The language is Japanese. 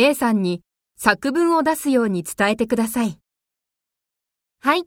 A さんに作文を出すように伝えてください。はい。